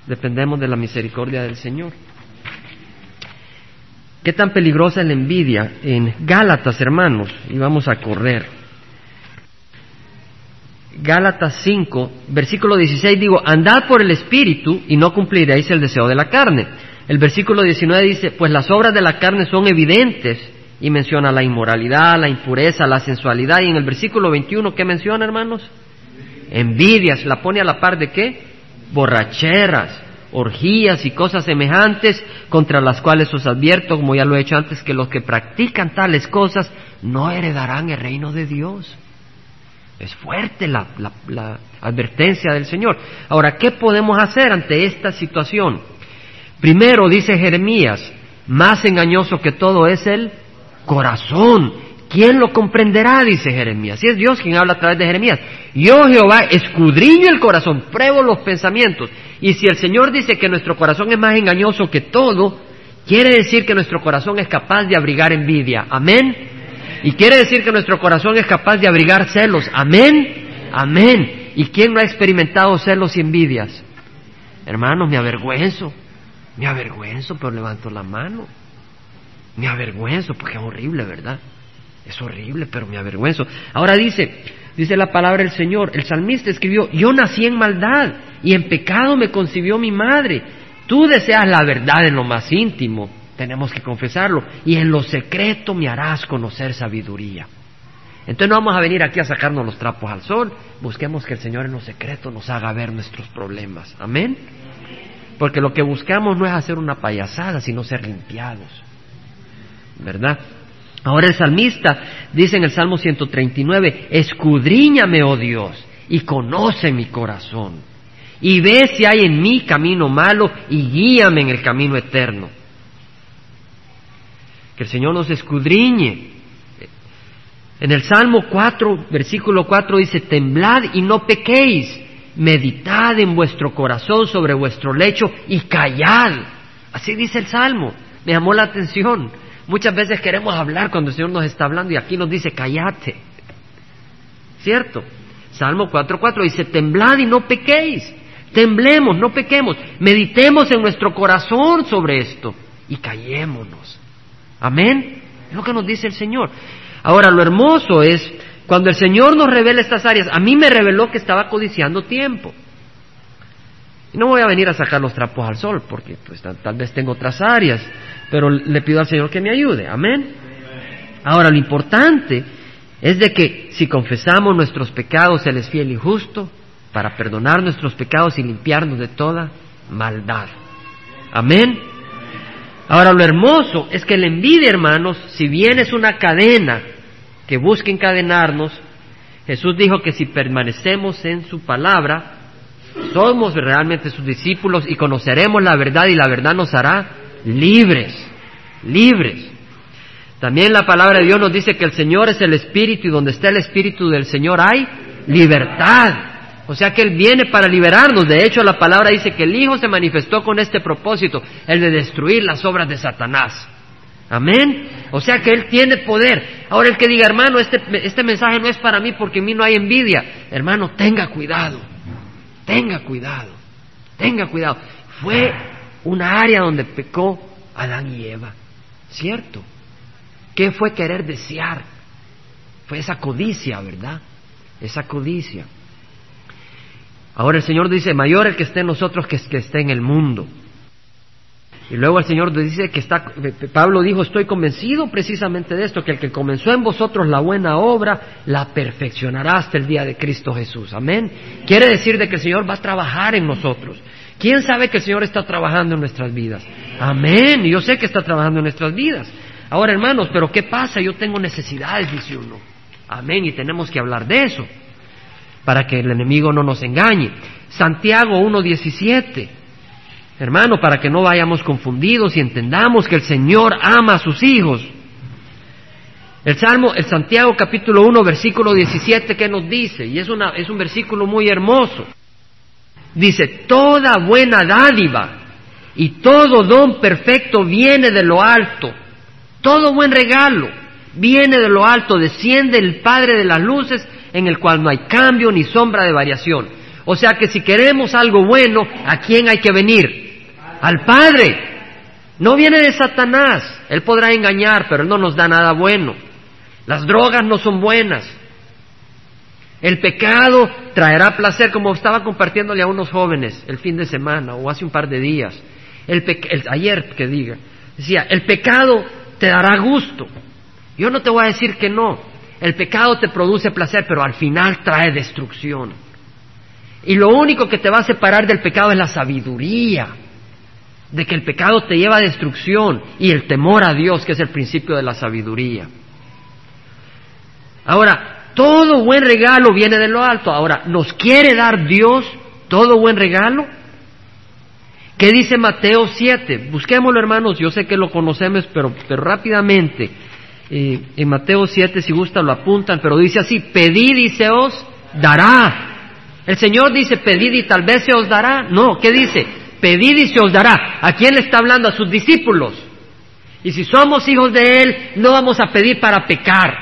Dependemos de la misericordia del Señor. ¿Qué tan peligrosa es la envidia? En Gálatas, hermanos, y vamos a correr. Gálatas 5, versículo 16, digo, andad por el Espíritu y no cumpliréis el deseo de la carne. El versículo 19 dice, pues las obras de la carne son evidentes y menciona la inmoralidad, la impureza, la sensualidad. Y en el versículo 21, ¿qué menciona, hermanos? Envidias, la pone a la par de qué? Borracheras, orgías y cosas semejantes contra las cuales os advierto, como ya lo he hecho antes, que los que practican tales cosas no heredarán el reino de Dios. Es fuerte la, la, advertencia del Señor. Ahora, ¿qué podemos hacer ante esta situación? Primero, dice Jeremías, más engañoso que todo es el corazón. ¿Quién lo comprenderá? Dice Jeremías. Si es Dios quien habla a través de Jeremías. Yo, Jehová, escudriño el corazón, pruebo los pensamientos. Y si el Señor dice que nuestro corazón es más engañoso que todo, quiere decir que nuestro corazón es capaz de abrigar envidia. Amén. Y quiere decir que nuestro corazón es capaz de abrigar celos. Amén. Amén. ¿Y quién no ha experimentado celos y envidias? Hermanos, me avergüenzo. Me avergüenzo, pero levanto la mano. Me avergüenzo, porque es horrible, ¿verdad? Es horrible, pero me avergüenzo. Ahora dice, dice la palabra del Señor, el salmista escribió, yo nací en maldad y en pecado me concibió mi madre. Tú deseas la verdad en lo más íntimo, tenemos que confesarlo, y en lo secreto me harás conocer sabiduría. Entonces no vamos a venir aquí a sacarnos los trapos al sol, busquemos que el Señor en lo secreto nos haga ver nuestros problemas. Amén. Porque lo que buscamos no es hacer una payasada, sino ser limpiados. ¿Verdad? Ahora el salmista dice en el Salmo 139, escudriñame, oh Dios, y conoce mi corazón, y ve si hay en mí camino malo, y guíame en el camino eterno. Que el Señor nos escudriñe. En el Salmo 4, versículo 4 dice, temblad y no pequéis, meditad en vuestro corazón sobre vuestro lecho y callad. Así dice el Salmo. Me llamó la atención. Muchas veces queremos hablar cuando el Señor nos está hablando y aquí nos dice, callate. ¿Cierto? Salmo 4.4 dice, temblad y no pequéis. Temblemos, no pequemos. Meditemos en nuestro corazón sobre esto y callémonos. Amén. Es lo que nos dice el Señor. Ahora, lo hermoso es cuando el Señor nos revela estas áreas. A mí me reveló que estaba codiciando tiempo. No voy a venir a sacar los trapos al sol, porque pues, tal, vez tengo otras áreas, pero le pido al Señor que me ayude. Amén. Ahora, lo importante es de que si confesamos nuestros pecados, Él es fiel y justo para perdonar nuestros pecados y limpiarnos de toda maldad. Amén. Ahora, lo hermoso es que la envidia, hermanos, si bien es una cadena que busca encadenarnos, Jesús dijo que si permanecemos en su palabra, somos realmente sus discípulos y conoceremos la verdad y la verdad nos hará libres, libres. También la palabra de Dios nos dice que el Señor es el Espíritu y donde está el Espíritu del Señor hay libertad. O sea que Él viene para liberarnos. De hecho, la palabra dice que el Hijo se manifestó con este propósito, el de destruir las obras de Satanás. Amén. O sea que Él tiene poder. Ahora el que diga, hermano, este, este mensaje no es para mí porque en mí no hay envidia. Hermano, tenga cuidado. Tenga cuidado, tenga cuidado. Fue una área donde pecó Adán y Eva. ¿Cierto? ¿Qué fue querer desear? Fue esa codicia, ¿verdad? Esa codicia. Ahora el Señor dice, mayor el que esté en nosotros que el que esté en el mundo. Y luego el Señor dice que está, Pablo dijo, estoy convencido precisamente de esto, que el que comenzó en vosotros la buena obra, la perfeccionará hasta el día de Cristo Jesús. Amén. Quiere decir de que el Señor va a trabajar en nosotros. ¿Quién sabe que el Señor está trabajando en nuestras vidas? Amén. Yo sé que está trabajando en nuestras vidas. Ahora, hermanos, pero ¿qué pasa? Yo tengo necesidades, dice uno. Amén. Y tenemos que hablar de eso para que el enemigo no nos engañe. Santiago 1.17. Hermano, para que no vayamos confundidos y entendamos que el Señor ama a sus hijos. El Salmo, el Santiago capítulo 1, versículo 17, ¿qué nos dice? Y es, una, es un versículo muy hermoso. Dice, toda buena dádiva y todo don perfecto viene de lo alto. Todo buen regalo viene de lo alto, desciende el Padre de las luces en el cual no hay cambio ni sombra de variación. O sea que si queremos algo bueno, ¿a quién hay que venir? Al Padre. No viene de Satanás. Él podrá engañar, pero Él no nos da nada bueno. Las drogas no son buenas. El pecado traerá placer, como estaba compartiéndole a unos jóvenes el fin de semana o hace un par de días. El, ayer que diga. Decía, el pecado te dará gusto. Yo no te voy a decir que no. El pecado te produce placer, pero al final trae destrucción. Y lo único que te va a separar del pecado es la sabiduría de que el pecado te lleva a destrucción y el temor a Dios, que es el principio de la sabiduría. Ahora, todo buen regalo viene de lo alto. Ahora, ¿nos quiere dar Dios todo buen regalo? ¿Qué dice Mateo 7? Busquémoslo, hermanos, yo sé que lo conocemos, pero, pero rápidamente. Eh, en Mateo 7, si gusta, lo apuntan, pero dice así, pedid y se os dará. El Señor dice, pedid y tal vez se os dará. No, ¿qué dice? Pedid y se os dará. ¿A quién le está hablando? A sus discípulos. Y si somos hijos de Él, no vamos a pedir para pecar.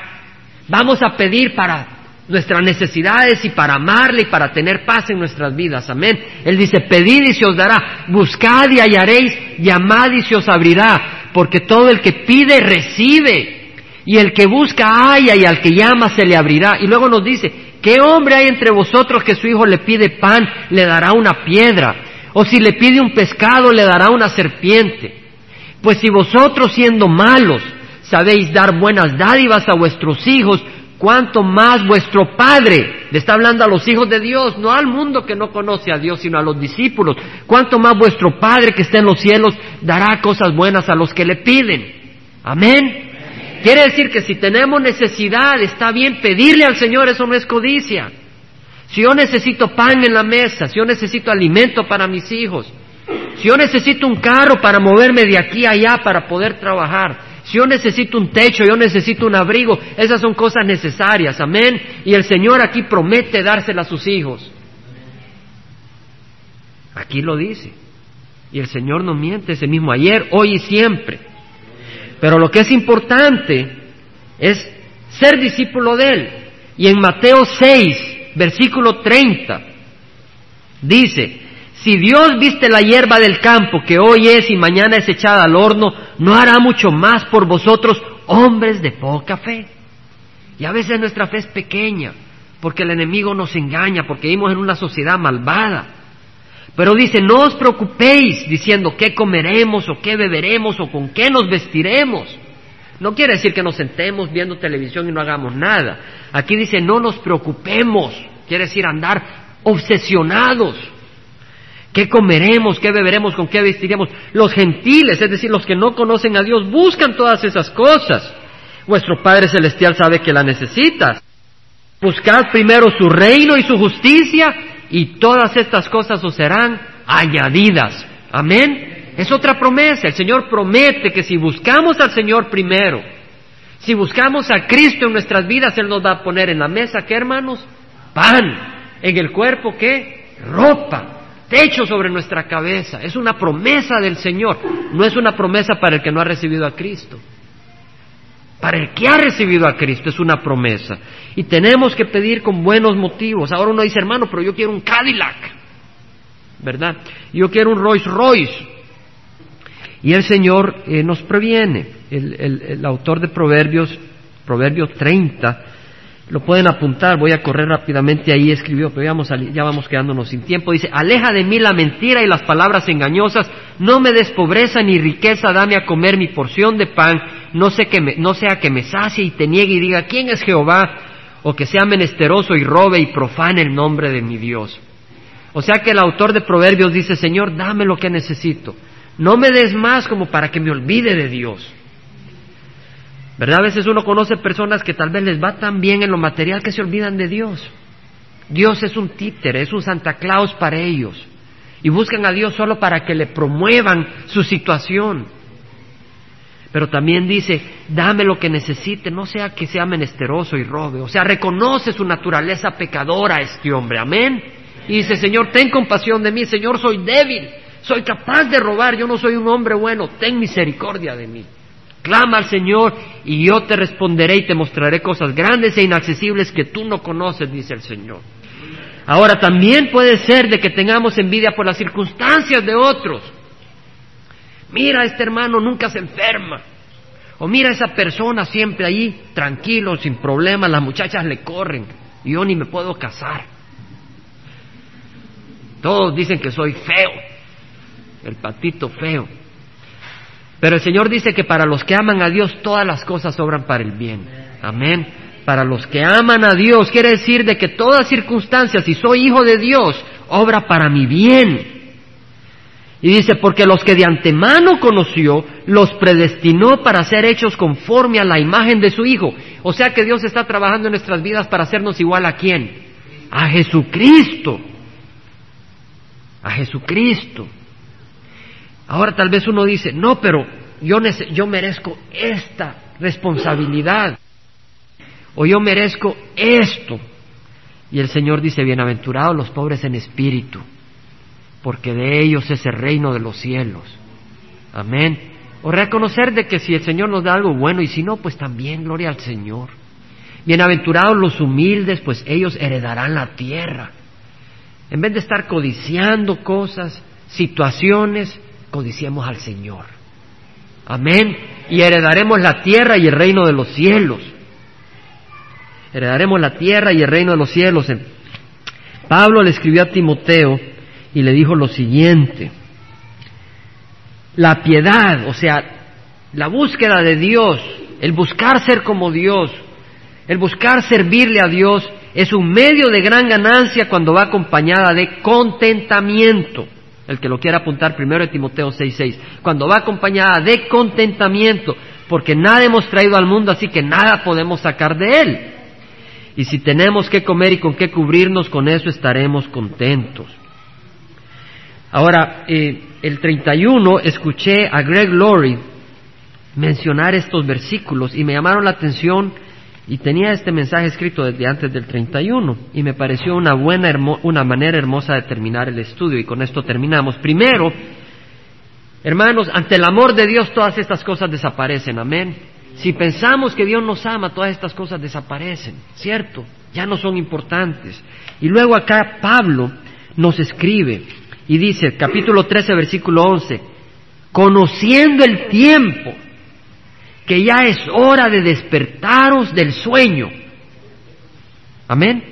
Vamos a pedir para nuestras necesidades y para amarle y para tener paz en nuestras vidas. Amén. Él dice, pedid y se os dará. Buscad y hallaréis. Llamad y se os abrirá. Porque todo el que pide, recibe. Y el que busca, halla. Y al que llama, se le abrirá. Y luego nos dice, ¿qué hombre hay entre vosotros que su hijo le pide pan, le dará una piedra? O si le pide un pescado, le dará una serpiente. Pues si vosotros siendo malos sabéis dar buenas dádivas a vuestros hijos, cuanto más vuestro Padre, le está hablando a los hijos de Dios, no al mundo que no conoce a Dios, sino a los discípulos, cuanto más vuestro Padre que está en los cielos dará cosas buenas a los que le piden. Amén. Quiere decir que si tenemos necesidad, está bien pedirle al Señor, eso no es codicia. Si yo necesito pan en la mesa, si yo necesito alimento para mis hijos, si yo necesito un carro para moverme de aquí a allá para poder trabajar, si yo necesito un techo, yo necesito un abrigo, esas son cosas necesarias, amén. Y el Señor aquí promete dársela a sus hijos. Aquí lo dice. Y el Señor no miente ese mismo ayer, hoy y siempre. Pero lo que es importante es ser discípulo de Él. Y en Mateo 6, versículo 30, dice, si Dios viste la hierba del campo que hoy es y mañana es echada al horno, ¿no hará mucho más por vosotros, hombres de poca fe? Y a veces nuestra fe es pequeña, porque el enemigo nos engaña, porque vivimos en una sociedad malvada. Pero dice, no os preocupéis diciendo qué comeremos o qué beberemos o con qué nos vestiremos. No quiere decir que nos sentemos viendo televisión y no hagamos nada. Aquí dice, no nos preocupemos. Quiere decir andar obsesionados. ¿Qué comeremos? ¿Qué beberemos? ¿Con qué vestiremos? Los gentiles, es decir, los que no conocen a Dios, buscan todas esas cosas. Vuestro Padre Celestial sabe que la necesitas. Buscad primero su reino y su justicia y todas estas cosas os serán añadidas. Amén. Es otra promesa. El Señor promete que si buscamos al Señor primero, si buscamos a Cristo en nuestras vidas, Él nos va a poner en la mesa, ¿qué hermanos? Pan. En el cuerpo, ¿qué? Ropa. Techo sobre nuestra cabeza. Es una promesa del Señor. No es una promesa para el que no ha recibido a Cristo. Para el que ha recibido a Cristo es una promesa. Y tenemos que pedir con buenos motivos. Ahora uno dice, hermano, pero yo quiero un Cadillac. ¿Verdad? Yo quiero un Rolls Royce. Y el Señor eh, nos previene. El, autor de Proverbios, Proverbios 30, lo pueden apuntar, voy a correr rápidamente ahí, escribió, pero ya vamos, quedándonos sin tiempo. Dice, aleja de mí la mentira y las palabras engañosas, no me des pobreza ni riqueza, dame a comer mi porción de pan, no, sé que me, no sea que me sacie y te niegue y diga, ¿quién es Jehová? O que sea menesteroso y robe y profane el nombre de mi Dios. O sea que el autor de Proverbios dice, Señor, dame lo que necesito. No me des más como para que me olvide de Dios. ¿Verdad? A veces uno conoce personas que tal vez les va tan bien en lo material que se olvidan de Dios. Dios es un títere, es un Santa Claus para ellos. Y buscan a Dios solo para que le promuevan su situación. Pero también dice, dame lo que necesite, no sea que sea menesteroso y robe. O sea, reconoce su naturaleza pecadora este hombre. Amén. Y dice, Señor, ten compasión de mí. Señor, soy débil. Soy capaz de robar. Yo no soy un hombre bueno. Ten misericordia de mí. Clama al Señor y yo te responderé y te mostraré cosas grandes e inaccesibles que tú no conoces, dice el Señor. Ahora también puede ser de que tengamos envidia por las circunstancias de otros. Mira, este hermano nunca se enferma. O mira esa persona siempre ahí, tranquilo, sin problemas, las muchachas le corren. Yo ni me puedo casar. Todos dicen que soy feo, el patito feo. Pero el Señor dice que para los que aman a Dios todas las cosas obran para el bien. Amén. Para los que aman a Dios quiere decir de que todas circunstancias, si soy hijo de Dios, obra para mi bien. Y dice, porque los que de antemano conoció, los predestinó para ser hechos conforme a la imagen de su Hijo. O sea que Dios está trabajando en nuestras vidas para hacernos igual a quién? A Jesucristo. A Jesucristo. Ahora tal vez uno dice, no, pero yo, yo merezco esta responsabilidad. O yo merezco esto. Y el Señor dice, bienaventurados los pobres en espíritu, porque de ellos es el reino de los cielos. Amén. O reconocer de que si el Señor nos da algo bueno y si no, pues también gloria al Señor. Bienaventurados los humildes, pues ellos heredarán la tierra. En vez de estar codiciando cosas, situaciones, codiciemos al Señor. Amén. Y heredaremos la tierra y el reino de los cielos. Heredaremos la tierra y el reino de los cielos. Pablo le escribió a Timoteo y le dijo lo siguiente. La piedad, o sea, la búsqueda de Dios, el buscar ser como Dios, el buscar servirle a Dios, es un medio de gran ganancia cuando va acompañada de contentamiento el que lo quiera apuntar primero de Timoteo 6:6, cuando va acompañada de contentamiento, porque nada hemos traído al mundo, así que nada podemos sacar de él. Y si tenemos que comer y con qué cubrirnos, con eso estaremos contentos. Ahora, eh, el 31 escuché a Greg Laurie mencionar estos versículos y me llamaron la atención y tenía este mensaje escrito desde antes del 31 y me pareció una buena, una manera hermosa de terminar el estudio y con esto terminamos. Primero, hermanos, ante el amor de Dios todas estas cosas desaparecen, amén. Si pensamos que Dios nos ama, todas estas cosas desaparecen, ¿cierto? Ya no son importantes. Y luego acá Pablo nos escribe y dice, capítulo 13, versículo 11, conociendo el tiempo, que ya es hora de despertaros del sueño. Amén.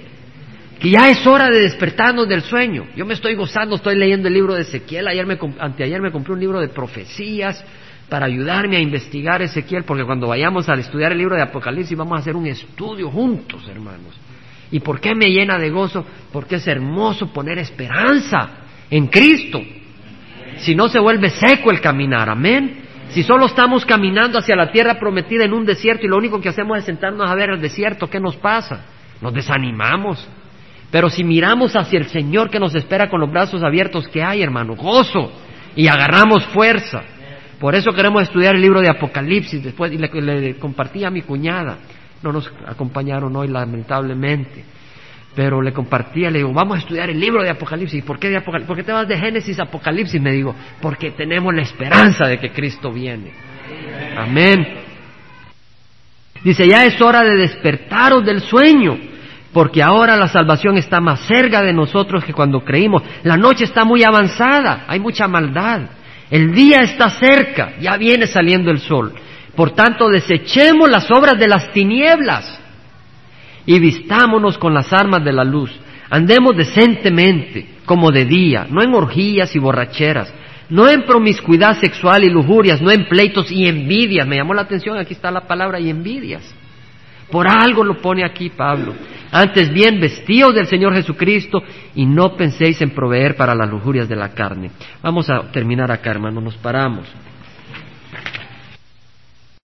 Que ya es hora de despertarnos del sueño. Yo me estoy gozando, estoy leyendo el libro de Ezequiel. Ayer me, anteayer me compré un libro de profecías para ayudarme a investigar Ezequiel, porque cuando vayamos a estudiar el libro de Apocalipsis vamos a hacer un estudio juntos, hermanos. ¿Y por qué me llena de gozo? Porque es hermoso poner esperanza en Cristo. Si no se vuelve seco el caminar, amén. Si solo estamos caminando hacia la tierra prometida en un desierto y lo único que hacemos es sentarnos a ver el desierto, ¿qué nos pasa? Nos desanimamos. Pero si miramos hacia el Señor que nos espera con los brazos abiertos, ¿qué hay, hermano? Gozo. Y agarramos fuerza. Por eso queremos estudiar el libro de Apocalipsis después y le, le compartí a mi cuñada. No nos acompañaron hoy, lamentablemente pero le compartía, le digo, vamos a estudiar el libro de Apocalipsis. ¿Por qué de Apocalipsis? ¿Por qué te vas de Génesis a Apocalipsis? Me digo, porque tenemos la esperanza de que Cristo viene. Amén. Dice, ya es hora de despertaros del sueño, porque ahora la salvación está más cerca de nosotros que cuando creímos. La noche está muy avanzada, hay mucha maldad. El día está cerca, ya viene saliendo el sol. Por tanto, desechemos las obras de las tinieblas y vistámonos con las armas de la luz. Andemos decentemente, como de día, no en orgías y borracheras, no en promiscuidad sexual y lujurias, no en pleitos y envidias. Me llamó la atención, aquí está la palabra y envidias. Por algo lo pone aquí Pablo. Antes bien, vestíos del Señor Jesucristo y no penséis en proveer para las lujurias de la carne. Vamos a terminar acá, hermano, nos paramos.